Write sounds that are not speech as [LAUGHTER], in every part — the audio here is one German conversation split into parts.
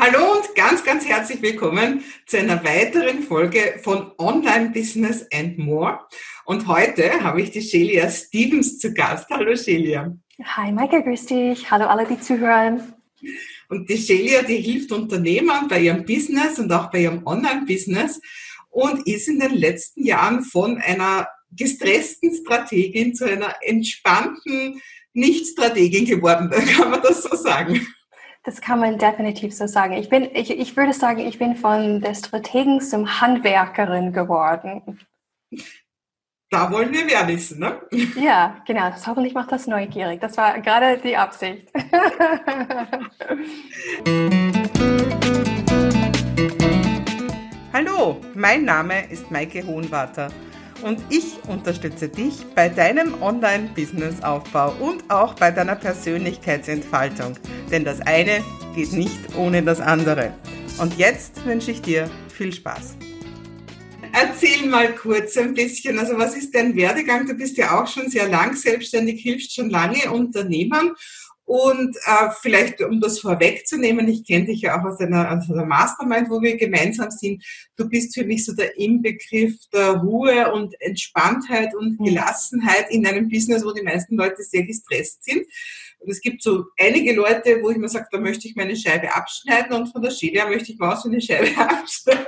Hallo und ganz, ganz herzlich willkommen zu einer weiteren Folge von Online Business and More. Und heute habe ich die Shelia Stevens zu Gast. Hallo Shelia. Hi Maike, grüß dich. Hallo alle, die zuhören. Und die Shelia, die hilft Unternehmern bei ihrem Business und auch bei ihrem Online-Business und ist in den letzten Jahren von einer gestressten Strategin zu einer entspannten Nicht-Strategin geworden. [LAUGHS] Kann man das so sagen? Das kann man definitiv so sagen. Ich, bin, ich, ich würde sagen, ich bin von der Strategen zum Handwerkerin geworden. Da wollen wir mehr wissen, ne? Ja, genau. Das hoffentlich macht das neugierig. Das war gerade die Absicht. [LAUGHS] Hallo, mein Name ist Maike Hohenwarter und ich unterstütze dich bei deinem Online-Business-Aufbau und auch bei deiner Persönlichkeitsentfaltung. Denn das eine geht nicht ohne das andere. Und jetzt wünsche ich dir viel Spaß. Erzähl mal kurz ein bisschen, also was ist dein Werdegang? Du bist ja auch schon sehr lang selbstständig, hilfst schon lange Unternehmern und äh, vielleicht, um das vorwegzunehmen, ich kenne dich ja auch aus einer, aus einer Mastermind, wo wir gemeinsam sind. Du bist für mich so der Inbegriff der Ruhe und Entspanntheit und mhm. Gelassenheit in einem Business, wo die meisten Leute sehr gestresst sind. Und es gibt so einige Leute, wo ich mir sage, da möchte ich meine Scheibe abschneiden und von der Shelia möchte ich mal so eine Scheibe [LAUGHS] abschneiden.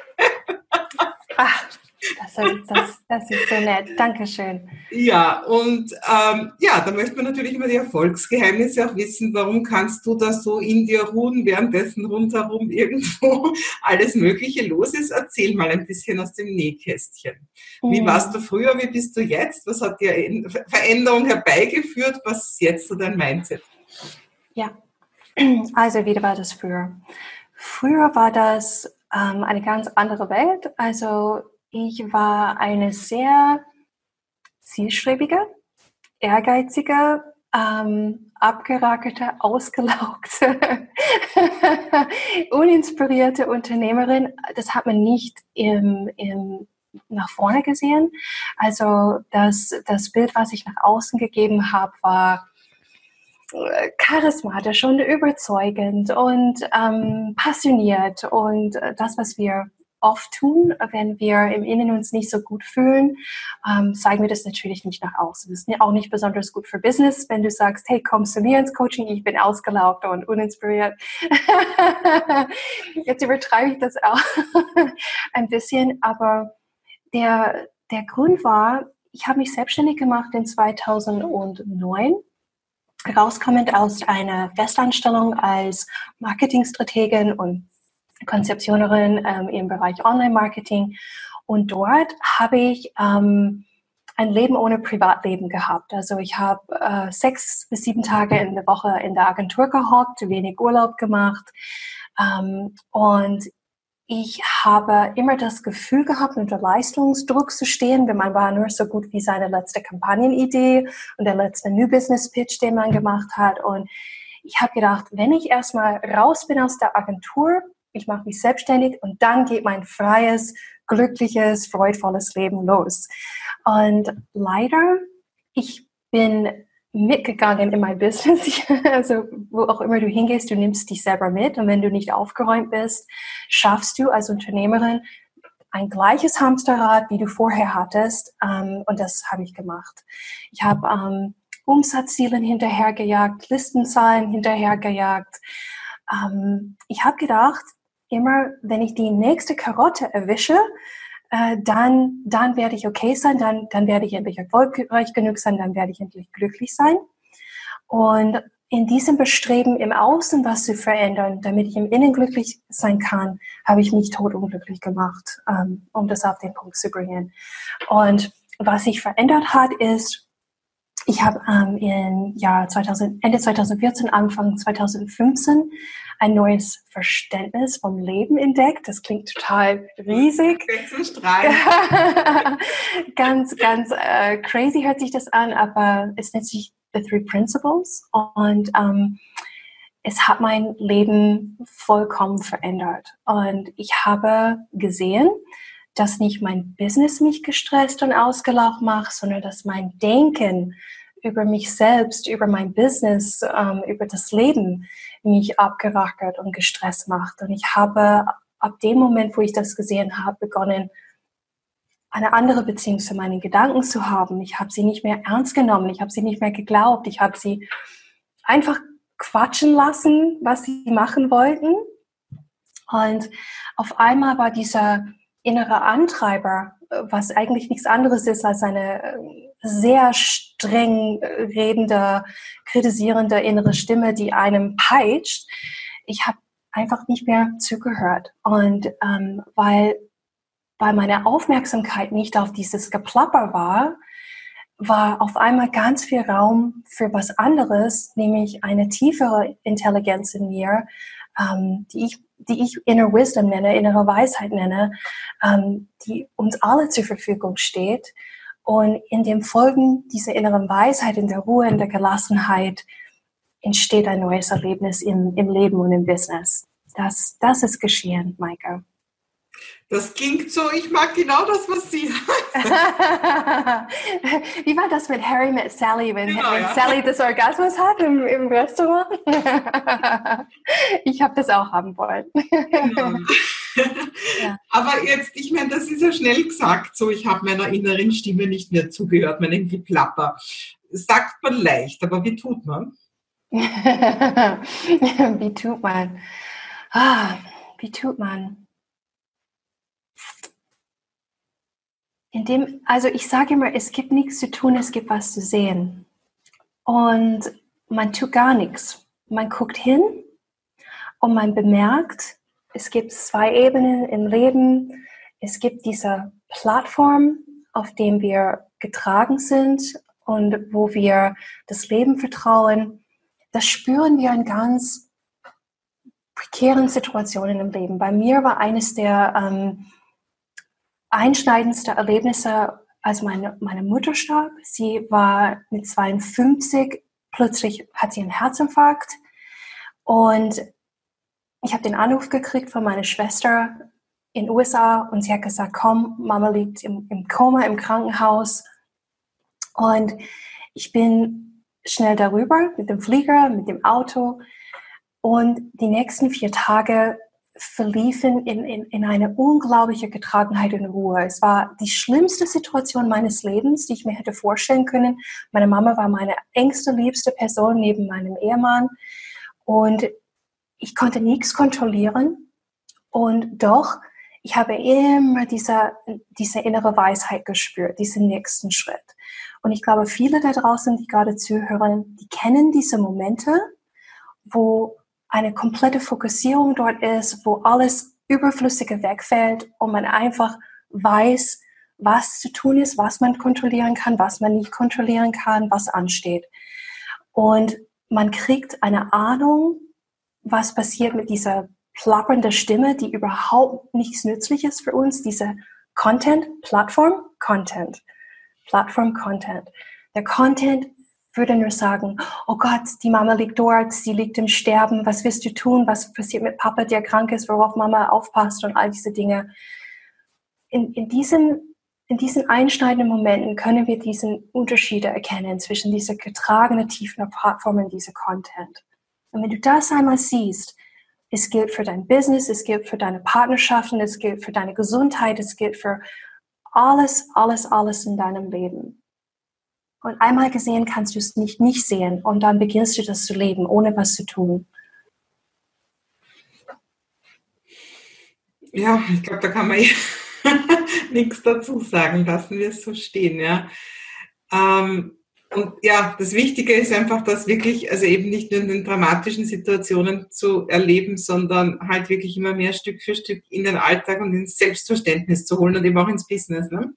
Ach, das, das, das ist so nett. Dankeschön. Ja, und ähm, ja, da möchte man natürlich immer die Erfolgsgeheimnisse auch wissen. Warum kannst du da so in dir ruhen, währenddessen rundherum irgendwo [LAUGHS] alles Mögliche los ist? Erzähl mal ein bisschen aus dem Nähkästchen. Wie mhm. warst du früher? Wie bist du jetzt? Was hat dir Veränderung herbeigeführt? Was ist jetzt so dein Mindset? Ja, [CLEARS THROAT] also wie war das früher? Früher war das ähm, eine ganz andere Welt. Also ich war eine sehr zielstrebige, ehrgeizige, ähm, abgerackerte, [LAUGHS] ausgelaugte, uninspirierte Unternehmerin. Das hat man nicht im, im nach vorne gesehen. Also das, das Bild, was ich nach außen gegeben habe, war äh, charismatisch und überzeugend und ähm, passioniert und äh, das, was wir oft tun, wenn wir im Innen uns nicht so gut fühlen, ähm, zeigen wir das natürlich nicht nach außen. Das ist auch nicht besonders gut für Business, wenn du sagst, hey, komm zu mir ins Coaching, ich bin ausgelaugt und uninspiriert. [LAUGHS] Jetzt übertreibe ich das auch [LAUGHS] ein bisschen, aber der, der Grund war, ich habe mich selbstständig gemacht in 2009 rauskommend aus einer Festanstellung als Marketingstrategin und Konzeptionerin ähm, im Bereich Online-Marketing. Und dort habe ich ähm, ein Leben ohne Privatleben gehabt. Also ich habe äh, sechs bis sieben Tage in der Woche in der Agentur gehockt, wenig Urlaub gemacht. Ähm, und ich habe immer das Gefühl gehabt, unter Leistungsdruck zu stehen, wenn man war nur so gut wie seine letzte Kampagnenidee und der letzte New Business Pitch, den man gemacht hat. Und ich habe gedacht, wenn ich erstmal raus bin aus der Agentur, ich mache mich selbstständig und dann geht mein freies, glückliches, freudvolles Leben los. Und leider, ich bin mitgegangen in mein Business. [LAUGHS] also wo auch immer du hingehst, du nimmst dich selber mit und wenn du nicht aufgeräumt bist, schaffst du als Unternehmerin ein gleiches Hamsterrad, wie du vorher hattest. Ähm, und das habe ich gemacht. Ich habe ähm, Umsatzzielen hinterhergejagt, Listenzahlen hinterhergejagt. Ähm, ich habe gedacht, immer, wenn ich die nächste Karotte erwische, äh, dann, dann werde ich okay sein, dann, dann werde ich endlich erfolgreich genug sein, dann werde ich endlich glücklich sein. Und in diesem Bestreben, im Außen was zu verändern, damit ich im Innen glücklich sein kann, habe ich mich totunglücklich gemacht, ähm, um das auf den Punkt zu bringen. Und was sich verändert hat, ist, ich habe ähm, im Jahr 2000, Ende 2014, Anfang 2015 ein neues Verständnis vom Leben entdeckt. Das klingt total riesig. [LAUGHS] [LAUGHS] ganz, ganz äh, crazy hört sich das an, aber es nennt sich The Three Principles und ähm, es hat mein Leben vollkommen verändert. Und ich habe gesehen, dass nicht mein Business mich gestresst und ausgelaucht macht, sondern dass mein Denken über mich selbst, über mein Business, ähm, über das Leben mich abgerackert und gestresst macht. Und ich habe ab dem Moment, wo ich das gesehen habe, begonnen, eine andere Beziehung zu meinen Gedanken zu haben. Ich habe sie nicht mehr ernst genommen, ich habe sie nicht mehr geglaubt, ich habe sie einfach quatschen lassen, was sie machen wollten. Und auf einmal war dieser innere Antreiber, was eigentlich nichts anderes ist als eine äh, sehr streng redende, kritisierende innere Stimme, die einem peitscht. Ich habe einfach nicht mehr zugehört. Und ähm, weil, weil meine Aufmerksamkeit nicht auf dieses Geplapper war, war auf einmal ganz viel Raum für was anderes, nämlich eine tiefere Intelligenz in mir, ähm, die ich die ich Inner Wisdom nenne, innere Weisheit nenne, ähm, die uns alle zur Verfügung steht. Und in dem Folgen dieser inneren Weisheit, in der Ruhe, in der Gelassenheit, entsteht ein neues Erlebnis im, im Leben und im Business. Das, das ist geschehen, Maike. Das klingt so, ich mag genau das, was Sie [LAUGHS] Wie war das mit Harry mit Sally, wenn, genau, wenn ja. Sally das Orgasmus hat im, im Restaurant? [LAUGHS] ich habe das auch haben wollen. Genau. [LAUGHS] ja. Aber jetzt, ich meine, das ist ja schnell gesagt, so ich habe meiner inneren Stimme nicht mehr zugehört, meinem Geplapper. Sagt man leicht, aber wie tut man? wie tut man? Ah, wie tut man? Indem, also ich sage immer, es gibt nichts zu tun, es gibt was zu sehen. Und man tut gar nichts. Man guckt hin und man bemerkt, es gibt zwei Ebenen im Leben. Es gibt diese Plattform, auf dem wir getragen sind und wo wir das Leben vertrauen. Das spüren wir in ganz prekären Situationen im Leben. Bei mir war eines der ähm, einschneidendste Erlebnisse, als meine, meine Mutter starb. Sie war mit 52, plötzlich hat sie einen Herzinfarkt. Und ich habe den Anruf gekriegt von meiner Schwester in den USA und sie hat gesagt, komm, Mama liegt im, im Koma im Krankenhaus. Und ich bin schnell darüber mit dem Flieger, mit dem Auto. Und die nächsten vier Tage verliefen in, in, in eine unglaubliche Getragenheit und Ruhe. Es war die schlimmste Situation meines Lebens, die ich mir hätte vorstellen können. Meine Mama war meine engste, liebste Person neben meinem Ehemann. Und ich konnte nichts kontrollieren. Und doch, ich habe immer diese, diese innere Weisheit gespürt, diesen nächsten Schritt. Und ich glaube, viele da draußen, die gerade zuhören, die kennen diese Momente, wo eine komplette Fokussierung dort ist, wo alles Überflüssige wegfällt und man einfach weiß, was zu tun ist, was man kontrollieren kann, was man nicht kontrollieren kann, was ansteht. Und man kriegt eine Ahnung, was passiert mit dieser plappernden Stimme, die überhaupt nichts nützlich ist für uns, diese Content, Plattform, Content, Plattform, Content. Der Content würde nur sagen, oh Gott, die Mama liegt dort, sie liegt im Sterben, was wirst du tun, was passiert mit Papa, der krank ist, worauf Mama aufpasst und all diese Dinge. In, in, diesen, in diesen einschneidenden Momenten können wir diesen Unterschiede erkennen zwischen dieser getragenen, tiefen Plattform und dieser Content. Und wenn du das einmal siehst, es gilt für dein Business, es gilt für deine Partnerschaften, es gilt für deine Gesundheit, es gilt für alles, alles, alles in deinem Leben. Und einmal gesehen kannst du es nicht nicht sehen und dann beginnst du das zu leben, ohne was zu tun. Ja, ich glaube, da kann man [LAUGHS] nichts dazu sagen. Lassen wir es so stehen, ja. Ähm, und ja, das Wichtige ist einfach, das wirklich, also eben nicht nur in den dramatischen Situationen zu erleben, sondern halt wirklich immer mehr Stück für Stück in den Alltag und ins Selbstverständnis zu holen und eben auch ins Business. Ne?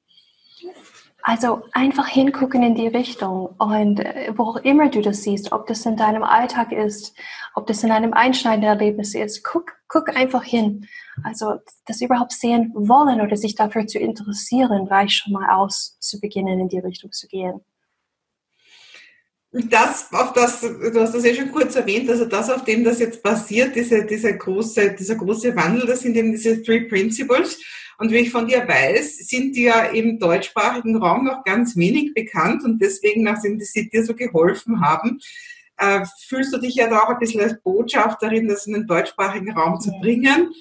Also einfach hingucken in die Richtung und äh, wo auch immer du das siehst, ob das in deinem Alltag ist, ob das in einem einschneidenden Erlebnis ist, guck, guck einfach hin. Also das überhaupt sehen wollen oder sich dafür zu interessieren, reicht schon mal aus, zu beginnen in die Richtung zu gehen. Das, auf das, du hast das ja schon kurz erwähnt, also das, auf dem das jetzt basiert, diese, diese große, dieser große Wandel, das sind eben diese Three Principles. Und wie ich von dir weiß, sind die ja im deutschsprachigen Raum noch ganz wenig bekannt und deswegen, nachdem sie dir so geholfen haben, äh, fühlst du dich ja da auch ein bisschen als Botschafterin, das in den deutschsprachigen Raum zu bringen.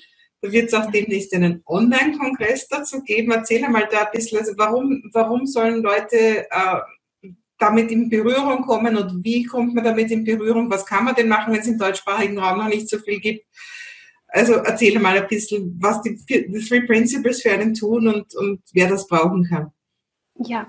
Da wird es auch demnächst einen Online-Kongress dazu geben. Erzähl mal da ein bisschen, also warum, warum sollen Leute äh, damit in Berührung kommen und wie kommt man damit in Berührung? Was kann man denn machen, wenn es im deutschsprachigen Raum noch nicht so viel gibt? Also erzähle mal ein bisschen, was die, die Three Principles für einen tun und, und wer das brauchen kann. Ja,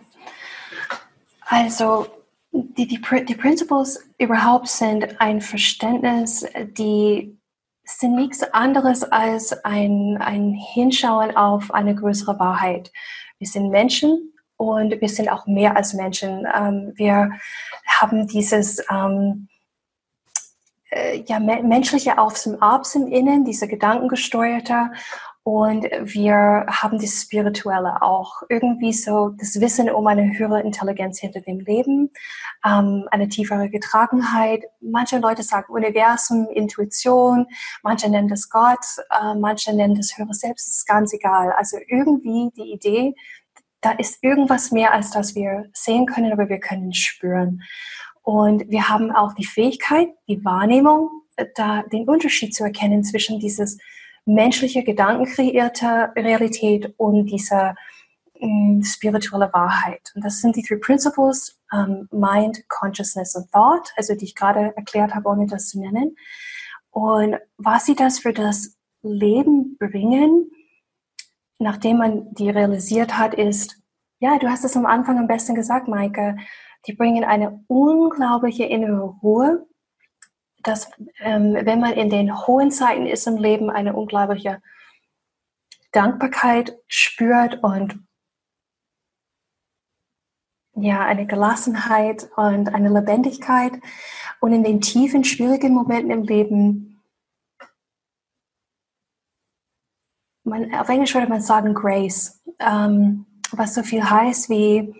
also die, die, die Principles überhaupt sind ein Verständnis, die sind nichts anderes als ein, ein Hinschauen auf eine größere Wahrheit. Wir sind Menschen und wir sind auch mehr als Menschen. Ähm, wir haben dieses ähm, äh, ja, menschliche Aufs und Abs im Innen, diese gedankengesteuerte und wir haben das Spirituelle auch. Irgendwie so das Wissen um eine höhere Intelligenz hinter dem Leben, ähm, eine tiefere Getragenheit. Manche Leute sagen Universum, Intuition, manche nennen das Gott, äh, manche nennen das höhere Selbst, das ist ganz egal. Also irgendwie die Idee, da ist irgendwas mehr, als das wir sehen können, aber wir können spüren. Und wir haben auch die Fähigkeit, die Wahrnehmung, da den Unterschied zu erkennen zwischen dieses menschliche, gedankenkreierte Realität und diese ähm, spirituelle Wahrheit. Und das sind die drei Principles, ähm, Mind, Consciousness und Thought, also die ich gerade erklärt habe, ohne das zu nennen. Und was sie das für das Leben bringen, nachdem man die realisiert hat, ist, ja, du hast es am Anfang am besten gesagt, Maike, die bringen eine unglaubliche innere Ruhe, dass ähm, wenn man in den hohen Zeiten ist im Leben, eine unglaubliche Dankbarkeit spürt und ja, eine Gelassenheit und eine Lebendigkeit. Und in den tiefen, schwierigen Momenten im Leben, man, auf Englisch würde man sagen Grace, ähm, was so viel heißt wie,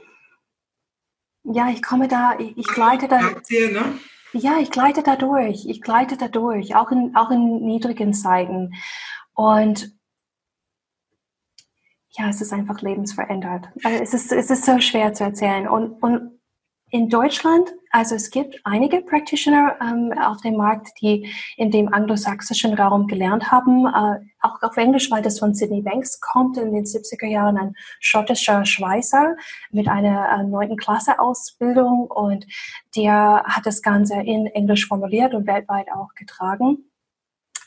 ja, ich komme da, ich, ich gleite da. Ne? Ja, ich gleite da durch. Ich gleite da durch, auch in, auch in niedrigen Zeiten. Und ja, es ist einfach lebensverändert. Also es ist, es ist so schwer zu erzählen. Und, und in Deutschland, also es gibt einige Practitioner ähm, auf dem Markt, die in dem anglosächsischen Raum gelernt haben, äh, auch auf Englisch, weil das von Sydney Banks kommt, in den 70er Jahren ein schottischer Schweißer mit einer neunten äh, Klasse Ausbildung. Und der hat das Ganze in Englisch formuliert und weltweit auch getragen.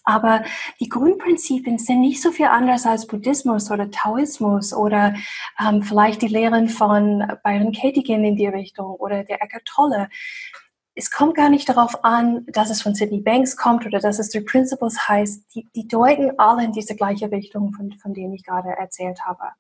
Aber die Grundprinzipien sind nicht so viel anders als Buddhismus oder Taoismus oder ähm, vielleicht die Lehren von Byron Katie gehen in die Richtung oder der Eckhart Tolle. Es kommt gar nicht darauf an, dass es von Sydney Banks kommt oder dass es The Principles heißt. Die, die deuten alle in diese gleiche Richtung, von, von denen ich gerade erzählt habe.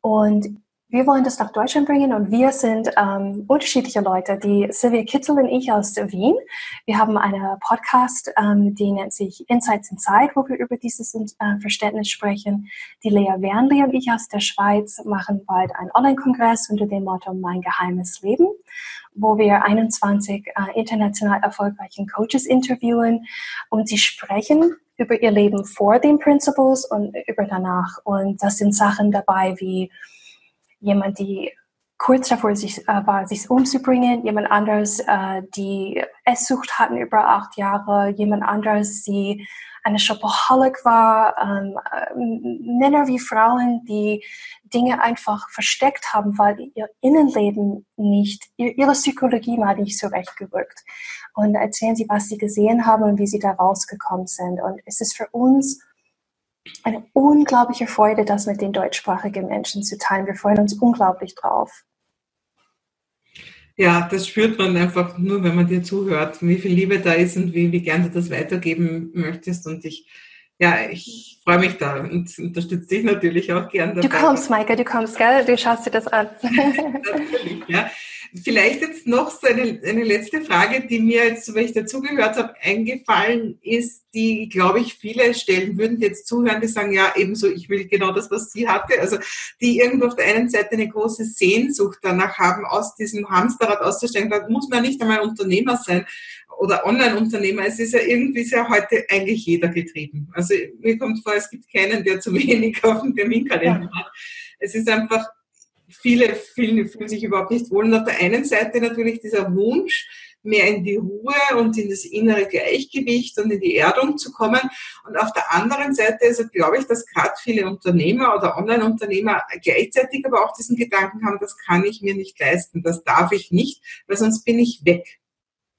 Und wir wollen das nach Deutschland bringen und wir sind ähm, unterschiedliche Leute. Die Sylvia Kittel und ich aus Wien. Wir haben einen Podcast, ähm, die nennt sich Insights in Zeit, wo wir über dieses äh, Verständnis sprechen. Die Lea Wernli und ich aus der Schweiz machen bald einen Online-Kongress unter dem Motto Mein geheimes Leben, wo wir 21 äh, international erfolgreichen Coaches interviewen und sie sprechen über ihr Leben vor den Principles und über danach. Und das sind Sachen dabei wie jemand, die kurz davor sich, äh, war, sich umzubringen, jemand anderes, äh, die Esssucht hatten über acht Jahre, jemand anderes, die eine Shopaholic war, ähm, äh, Männer wie Frauen, die Dinge einfach versteckt haben, weil ihr Innenleben nicht, ihre Psychologie mal nicht so recht gerückt. Und erzählen sie, was sie gesehen haben und wie sie da rausgekommen sind. Und es ist für uns eine unglaubliche Freude, das mit den deutschsprachigen Menschen zu teilen. Wir freuen uns unglaublich drauf. Ja, das spürt man einfach nur, wenn man dir zuhört, wie viel Liebe da ist und wie, wie gern du das weitergeben möchtest. Und ich, ja, ich freue mich da und unterstütze dich natürlich auch gern dabei. Du kommst, Maike, du kommst, gell? Du schaust dir das an. [LAUGHS] natürlich, ja. Vielleicht jetzt noch so eine, eine letzte Frage, die mir jetzt, weil ich dazugehört habe, eingefallen ist, die, glaube ich, viele stellen würden, die jetzt zuhören, die sagen, ja, ebenso, ich will genau das, was sie hatte. Also die irgendwo auf der einen Seite eine große Sehnsucht danach haben, aus diesem Hamsterrad auszusteigen. Da muss man nicht einmal Unternehmer sein oder Online-Unternehmer, es ist ja irgendwie sehr heute eigentlich jeder getrieben. Also mir kommt vor, es gibt keinen, der zu [LAUGHS] wenig auf dem Terminkalender ja. hat. Es ist einfach, viele fühlen, fühlen sich überhaupt nicht wohl. Und auf der einen Seite natürlich dieser Wunsch, mehr in die Ruhe und in das innere Gleichgewicht und in die Erdung zu kommen. Und auf der anderen Seite, also glaube ich, dass gerade viele Unternehmer oder Online-Unternehmer gleichzeitig aber auch diesen Gedanken haben, das kann ich mir nicht leisten, das darf ich nicht, weil sonst bin ich weg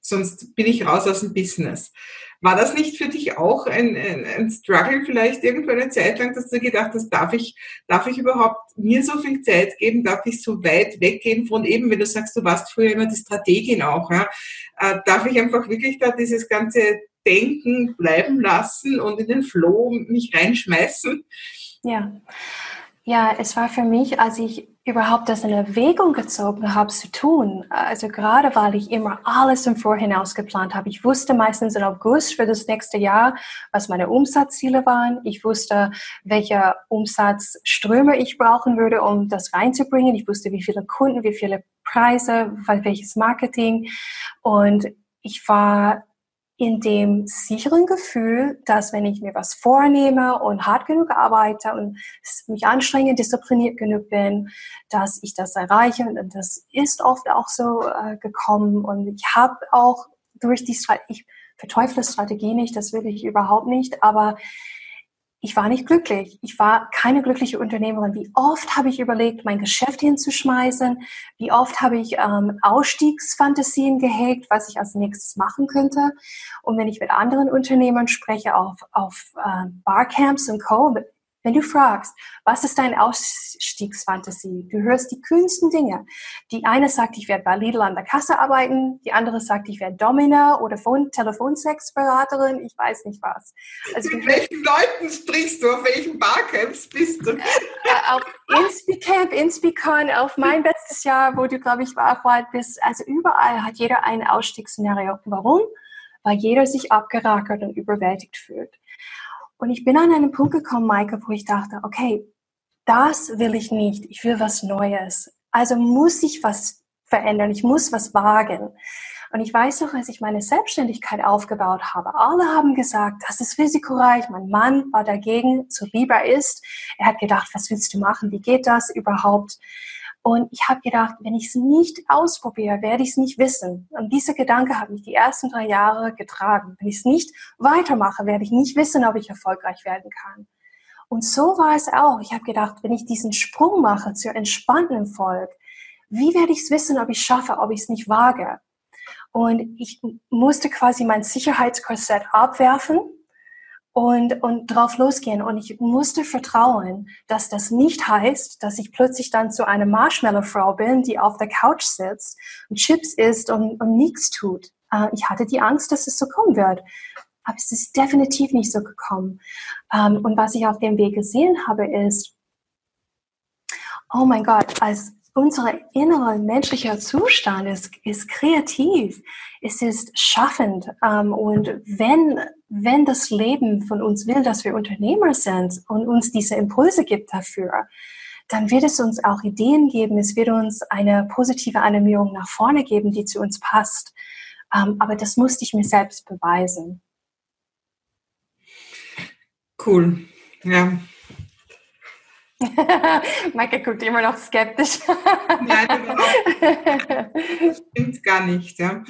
sonst bin ich raus aus dem Business. War das nicht für dich auch ein, ein, ein Struggle vielleicht irgendwo eine Zeit lang, dass du gedacht hast, darf ich, darf ich überhaupt mir so viel Zeit geben, darf ich so weit weggehen von eben, wenn du sagst, du warst früher immer die Strategin auch, ja, äh, darf ich einfach wirklich da dieses ganze Denken bleiben lassen und in den Flow mich reinschmeißen? Ja. Ja, es war für mich, als ich überhaupt das in Erwägung gezogen habe zu tun, also gerade weil ich immer alles im Vorhinaus geplant habe. Ich wusste meistens im August für das nächste Jahr, was meine Umsatzziele waren. Ich wusste, welche Umsatzströme ich brauchen würde, um das reinzubringen. Ich wusste, wie viele Kunden, wie viele Preise, welches Marketing. Und ich war in dem sicheren Gefühl, dass wenn ich mir was vornehme und hart genug arbeite und mich anstrenge, diszipliniert genug bin, dass ich das erreiche. Und das ist oft auch so äh, gekommen. Und ich habe auch durch die Strategie, ich verteufle Strategie nicht, das will ich überhaupt nicht, aber ich war nicht glücklich. Ich war keine glückliche Unternehmerin. Wie oft habe ich überlegt, mein Geschäft hinzuschmeißen? Wie oft habe ich ähm, Ausstiegsfantasien gehegt, was ich als nächstes machen könnte? Und wenn ich mit anderen Unternehmern spreche auf, auf äh, Barcamps und Co., wenn du fragst, was ist deine Ausstiegsfantasie? Du hörst die kühnsten Dinge. Die eine sagt, ich werde bei Lidl an der Kasse arbeiten. Die andere sagt, ich werde Domina oder Telefonsexberaterin. Ich weiß nicht was. Also, Mit welchen Leuten sprichst du? Auf welchen Barcamps bist du? [LAUGHS] Auf InspiCamp, InspiCon, auf mein bestes Jahr, wo du, glaube ich, war, bist. Also überall hat jeder ein Ausstiegsszenario. Warum? Weil jeder sich abgerackert und überwältigt fühlt. Und ich bin an einen Punkt gekommen, Maike, wo ich dachte, okay, das will ich nicht. Ich will was Neues. Also muss ich was verändern. Ich muss was wagen. Und ich weiß noch, als ich meine Selbstständigkeit aufgebaut habe, alle haben gesagt, das ist risikoreich. Mein Mann war dagegen, so lieber ist. Er hat gedacht, was willst du machen? Wie geht das überhaupt? Und ich habe gedacht, wenn ich es nicht ausprobiere, werde ich es nicht wissen. Und dieser Gedanke hat mich die ersten drei Jahre getragen. Wenn ich es nicht weitermache, werde ich nicht wissen, ob ich erfolgreich werden kann. Und so war es auch. Ich habe gedacht, wenn ich diesen Sprung mache zur entspannten Erfolg, wie werde ich es wissen, ob ich schaffe, ob ich es nicht wage? Und ich musste quasi mein Sicherheitskorsett abwerfen und, und drauf losgehen. Und ich musste vertrauen, dass das nicht heißt, dass ich plötzlich dann zu einer Marshmallow-Frau bin, die auf der Couch sitzt und Chips isst und, und nichts tut. Äh, ich hatte die Angst, dass es so kommen wird. Aber es ist definitiv nicht so gekommen. Ähm, und was ich auf dem Weg gesehen habe, ist, oh mein Gott, als unser innerer menschlicher Zustand ist, ist kreativ, es ist schaffend. Ähm, und wenn, wenn das Leben von uns will, dass wir Unternehmer sind und uns diese Impulse gibt dafür, dann wird es uns auch Ideen geben, es wird uns eine positive Animierung nach vorne geben, die zu uns passt. Ähm, aber das musste ich mir selbst beweisen. Cool. Ja, [LAUGHS] Maike guckt immer noch skeptisch. Nein, das stimmt gar nicht. Ja.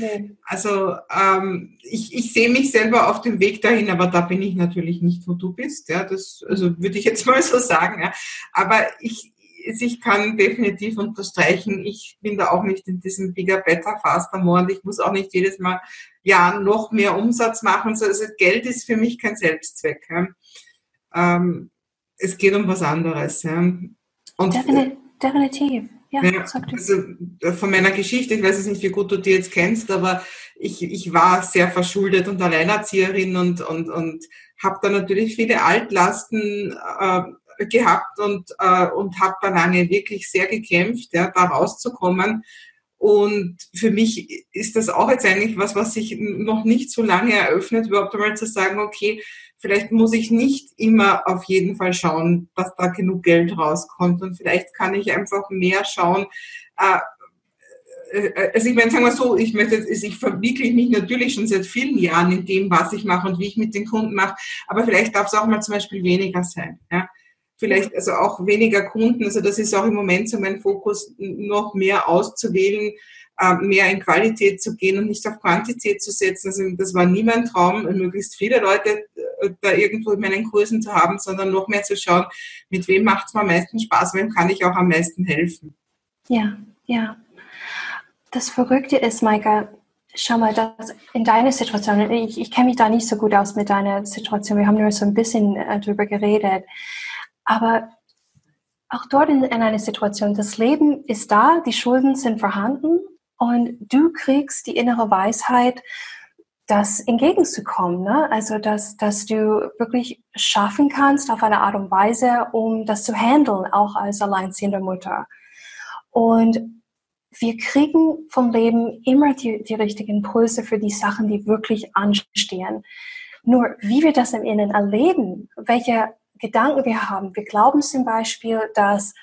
Also ähm, ich, ich sehe mich selber auf dem Weg dahin, aber da bin ich natürlich nicht, wo du bist. Ja. Das also würde ich jetzt mal so sagen. Ja. Aber ich, ich kann definitiv unterstreichen, ich bin da auch nicht in diesem Bigger, Better, Faster, More und ich muss auch nicht jedes Mal ja noch mehr Umsatz machen. Also Geld ist für mich kein Selbstzweck. Ja. Ähm, es geht um was anderes. Ja. Und, Definitiv. definitiv. Ja, ja, also äh, von meiner Geschichte, ich weiß jetzt nicht, wie gut du die jetzt kennst, aber ich, ich war sehr verschuldet und Alleinerzieherin und, und, und habe da natürlich viele Altlasten äh, gehabt und, äh, und habe da lange wirklich sehr gekämpft, ja, da rauszukommen. Und für mich ist das auch jetzt eigentlich was, was sich noch nicht so lange eröffnet, überhaupt einmal zu sagen, okay, vielleicht muss ich nicht immer auf jeden Fall schauen, dass da genug Geld rauskommt. Und vielleicht kann ich einfach mehr schauen, äh, äh, also ich meine, sagen wir so, ich möchte, ich verwickle mich natürlich schon seit vielen Jahren in dem, was ich mache und wie ich mit den Kunden mache, aber vielleicht darf es auch mal zum Beispiel weniger sein. Ja? Vielleicht also auch weniger Kunden, also das ist auch im Moment so mein Fokus, noch mehr auszuwählen, äh, mehr in Qualität zu gehen und nicht auf Quantität zu setzen. Also das war nie mein Traum, möglichst viele Leute äh, da irgendwo in meinen Kursen zu haben, sondern noch mehr zu schauen, mit wem macht es mir am meisten Spaß, wem kann ich auch am meisten helfen. Ja, ja. Das Verrückte ist, Maika, schau mal, dass in deiner Situation, ich, ich kenne mich da nicht so gut aus mit deiner Situation, wir haben nur so ein bisschen äh, drüber geredet, aber auch dort in, in einer Situation, das Leben ist da, die Schulden sind vorhanden und du kriegst die innere Weisheit, das entgegenzukommen. Ne? Also, dass, dass du wirklich schaffen kannst auf eine Art und Weise, um das zu handeln, auch als alleinziehende Mutter. Und wir kriegen vom Leben immer die, die richtigen Impulse für die Sachen, die wirklich anstehen. Nur wie wir das im Innen erleben, welche Gedanken wir haben. Wir glauben zum Beispiel, dass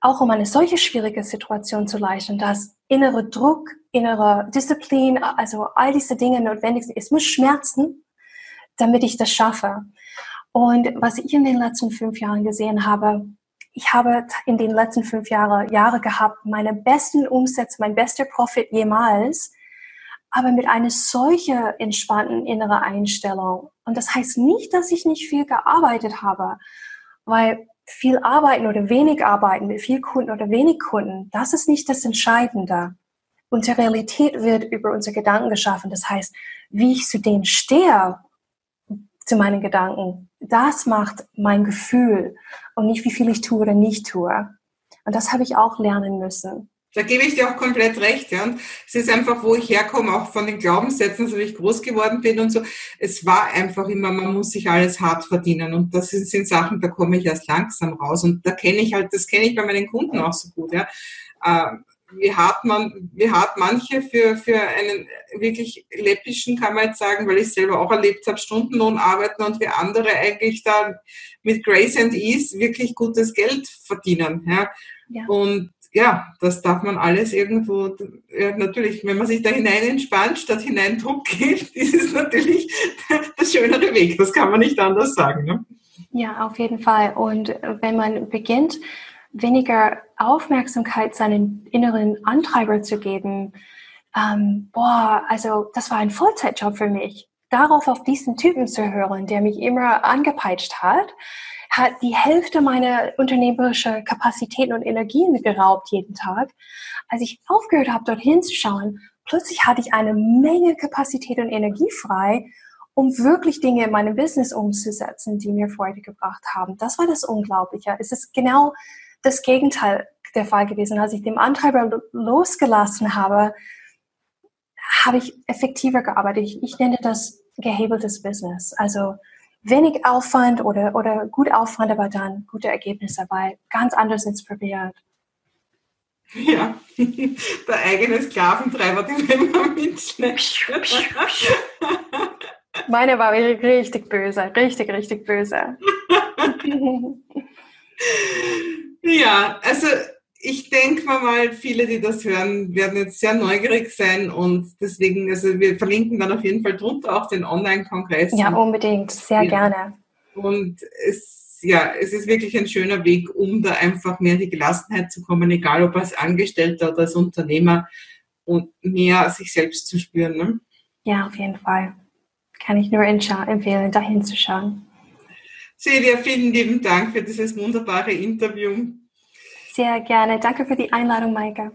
auch um eine solche schwierige Situation zu leisten, dass innere Druck, innere Disziplin, also all diese Dinge notwendig sind. Es muss schmerzen, damit ich das schaffe. Und was ich in den letzten fünf Jahren gesehen habe, ich habe in den letzten fünf Jahre, Jahre gehabt, meine besten Umsätze, mein bester Profit jemals, aber mit einer solchen entspannten inneren Einstellung. Und das heißt nicht, dass ich nicht viel gearbeitet habe, weil viel arbeiten oder wenig arbeiten, mit viel Kunden oder wenig Kunden, das ist nicht das Entscheidende. Unsere Realität wird über unsere Gedanken geschaffen. Das heißt, wie ich zu denen stehe, zu meinen Gedanken, das macht mein Gefühl und nicht, wie viel ich tue oder nicht tue. Und das habe ich auch lernen müssen. Da gebe ich dir auch komplett recht. Ja. Und es ist einfach, wo ich herkomme, auch von den Glaubenssätzen, so wie ich groß geworden bin und so. Es war einfach immer, man muss sich alles hart verdienen. Und das sind, sind Sachen, da komme ich erst langsam raus. Und da kenne ich halt, das kenne ich bei meinen Kunden auch so gut. Ja. Äh, wie hart man, wie hart manche für, für einen wirklich läppischen, kann man jetzt sagen, weil ich selber auch erlebt habe, Stundenlohn arbeiten und wie andere eigentlich da mit Grace and Ease wirklich gutes Geld verdienen. Ja. ja. Und ja, das darf man alles irgendwo, ja, natürlich, wenn man sich da hinein entspannt, statt hinein Druck gibt, [LAUGHS] ist es natürlich der schönere Weg. Das kann man nicht anders sagen. Ne? Ja, auf jeden Fall. Und wenn man beginnt, weniger Aufmerksamkeit seinen inneren Antreiber zu geben, ähm, boah, also das war ein Vollzeitjob für mich. Darauf auf diesen Typen zu hören, der mich immer angepeitscht hat, hat die Hälfte meiner unternehmerischen Kapazitäten und Energien geraubt jeden Tag. Als ich aufgehört habe, dorthin zu schauen, plötzlich hatte ich eine Menge Kapazität und Energie frei, um wirklich Dinge in meinem Business umzusetzen, die mir Freude gebracht haben. Das war das Unglaubliche. Es ist genau das Gegenteil der Fall gewesen. Als ich dem Antreiber losgelassen habe, habe ich effektiver gearbeitet. Ich, nenne das gehebeltes Business. Also wenig Aufwand oder, oder gut Aufwand, aber dann gute Ergebnisse, weil ganz anders inspiriert. Ja, [LAUGHS] der eigene Sklaventreiber, den will man. [LAUGHS] Meine war richtig böse, richtig, richtig böse. [LAUGHS] ja, also ich denke mal, viele, die das hören, werden jetzt sehr neugierig sein und deswegen, also wir verlinken dann auf jeden Fall drunter auch den Online-Kongress. Ja, unbedingt, sehr ja. gerne. Und es, ja, es ist wirklich ein schöner Weg, um da einfach mehr in die Gelassenheit zu kommen, egal ob als Angestellter oder als Unternehmer und mehr sich selbst zu spüren. Ne? Ja, auf jeden Fall. Kann ich nur empfehlen, dahin zu schauen. Celia, vielen lieben Dank für dieses wunderbare Interview. Sehr gerne. Danke für die Einladung, Maike.